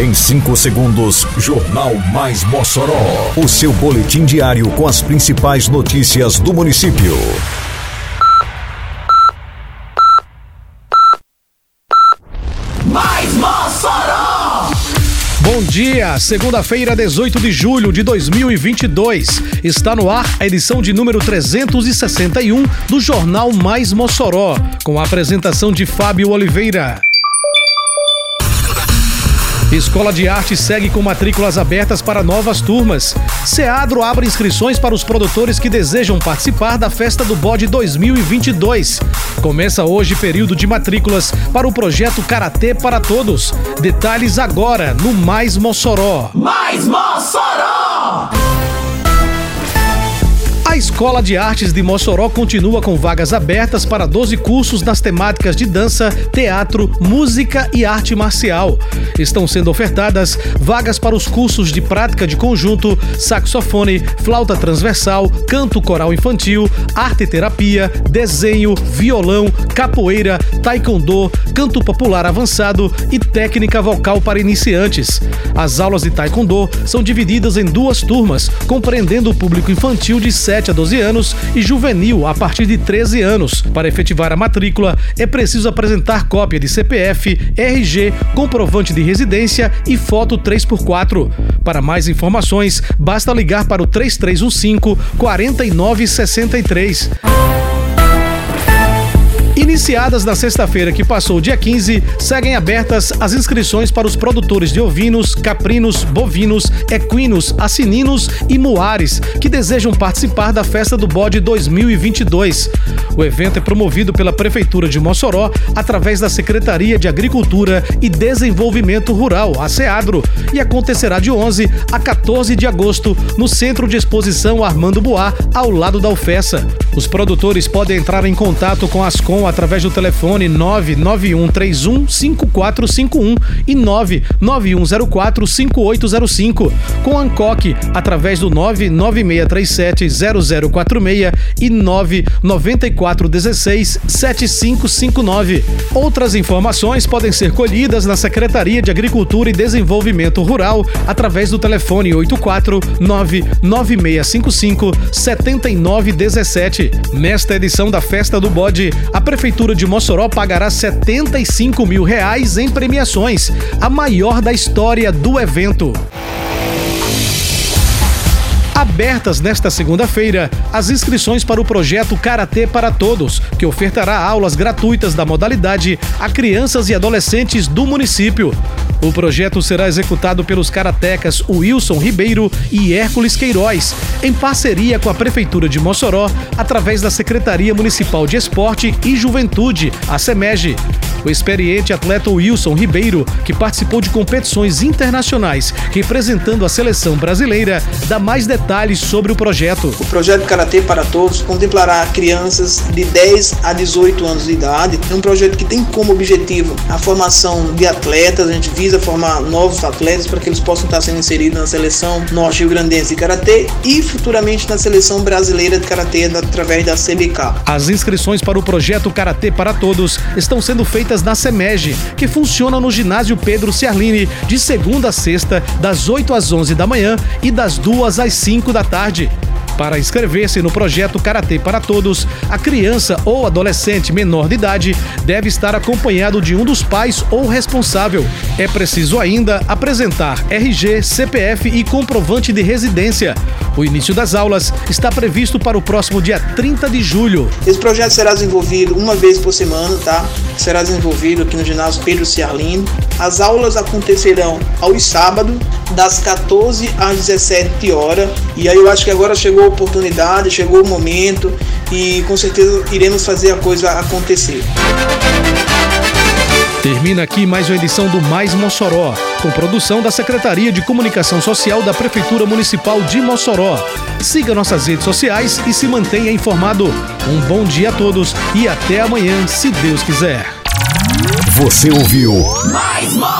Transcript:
Em 5 segundos, Jornal Mais Mossoró. O seu boletim diário com as principais notícias do município. Mais Mossoró! Bom dia, segunda-feira, 18 de julho de 2022. Está no ar a edição de número 361 do Jornal Mais Mossoró, com a apresentação de Fábio Oliveira. Escola de Arte segue com matrículas abertas para novas turmas. Seadro abre inscrições para os produtores que desejam participar da Festa do Bode 2022. Começa hoje período de matrículas para o projeto Karatê para Todos. Detalhes agora no Mais Mossoró. Mais Mossoró! Escola de Artes de Mossoró continua com vagas abertas para 12 cursos nas temáticas de dança, teatro, música e arte marcial. Estão sendo ofertadas vagas para os cursos de prática de conjunto, saxofone, flauta transversal, canto coral infantil, arte terapia, desenho, violão, capoeira, taekwondo, canto popular avançado e técnica vocal para iniciantes. As aulas de taekwondo são divididas em duas turmas, compreendendo o público infantil de 7 7 a 12 anos e juvenil a partir de 13 anos. Para efetivar a matrícula, é preciso apresentar cópia de CPF, RG, comprovante de residência e foto 3x4. Para mais informações, basta ligar para o 3315 4963. Iniciadas na sexta-feira que passou, dia 15, seguem abertas as inscrições para os produtores de ovinos, caprinos, bovinos, equinos, assininos e muares que desejam participar da Festa do Bode 2022. O evento é promovido pela Prefeitura de Mossoró através da Secretaria de Agricultura e Desenvolvimento Rural, a SEADRO, e acontecerá de 11 a 14 de agosto no Centro de Exposição Armando Boá, ao lado da UFESA. Os produtores podem entrar em contato com as com através do telefone 99131 5451 e 99104 5805. Com a Ancoque através do 99637 0046 e 99416 7559. Outras informações podem ser colhidas na Secretaria de Agricultura e Desenvolvimento Rural através do telefone 84 99655 7917. Nesta edição da Festa do Bode, a Prefeitura de Mossoró pagará 75 mil reais em premiações, a maior da história do evento abertas nesta segunda-feira as inscrições para o projeto Karatê para Todos, que ofertará aulas gratuitas da modalidade a crianças e adolescentes do município. O projeto será executado pelos karatecas Wilson Ribeiro e Hércules Queiroz, em parceria com a Prefeitura de Mossoró, através da Secretaria Municipal de Esporte e Juventude, a SEMEG. O experiente atleta Wilson Ribeiro, que participou de competições internacionais representando a seleção brasileira, dá mais detalhes sobre o projeto. O projeto Karatê para Todos contemplará crianças de 10 a 18 anos de idade. É um projeto que tem como objetivo a formação de atletas. A gente visa formar novos atletas para que eles possam estar sendo inseridos na seleção norte-rio-grandense de Karatê e futuramente na seleção brasileira de Karatê através da CBK. As inscrições para o projeto Karatê para Todos estão sendo feitas feitas na SEMEG, que funciona no ginásio Pedro Ciarline, de segunda a sexta, das 8 às 11 da manhã e das 2 às 5 da tarde. Para inscrever-se no projeto Karatê para Todos, a criança ou adolescente menor de idade deve estar acompanhado de um dos pais ou responsável. É preciso ainda apresentar RG, CPF e comprovante de residência. O início das aulas está previsto para o próximo dia 30 de julho. Esse projeto será desenvolvido uma vez por semana, tá? Será desenvolvido aqui no ginásio Pedro Ciarlino. As aulas acontecerão aos sábados, das 14 às 17 horas. E aí eu acho que agora chegou oportunidade, chegou o momento e com certeza iremos fazer a coisa acontecer. Termina aqui mais uma edição do Mais Mossoró, com produção da Secretaria de Comunicação Social da Prefeitura Municipal de Mossoró. Siga nossas redes sociais e se mantenha informado. Um bom dia a todos e até amanhã, se Deus quiser. Você ouviu Mais Mossoró!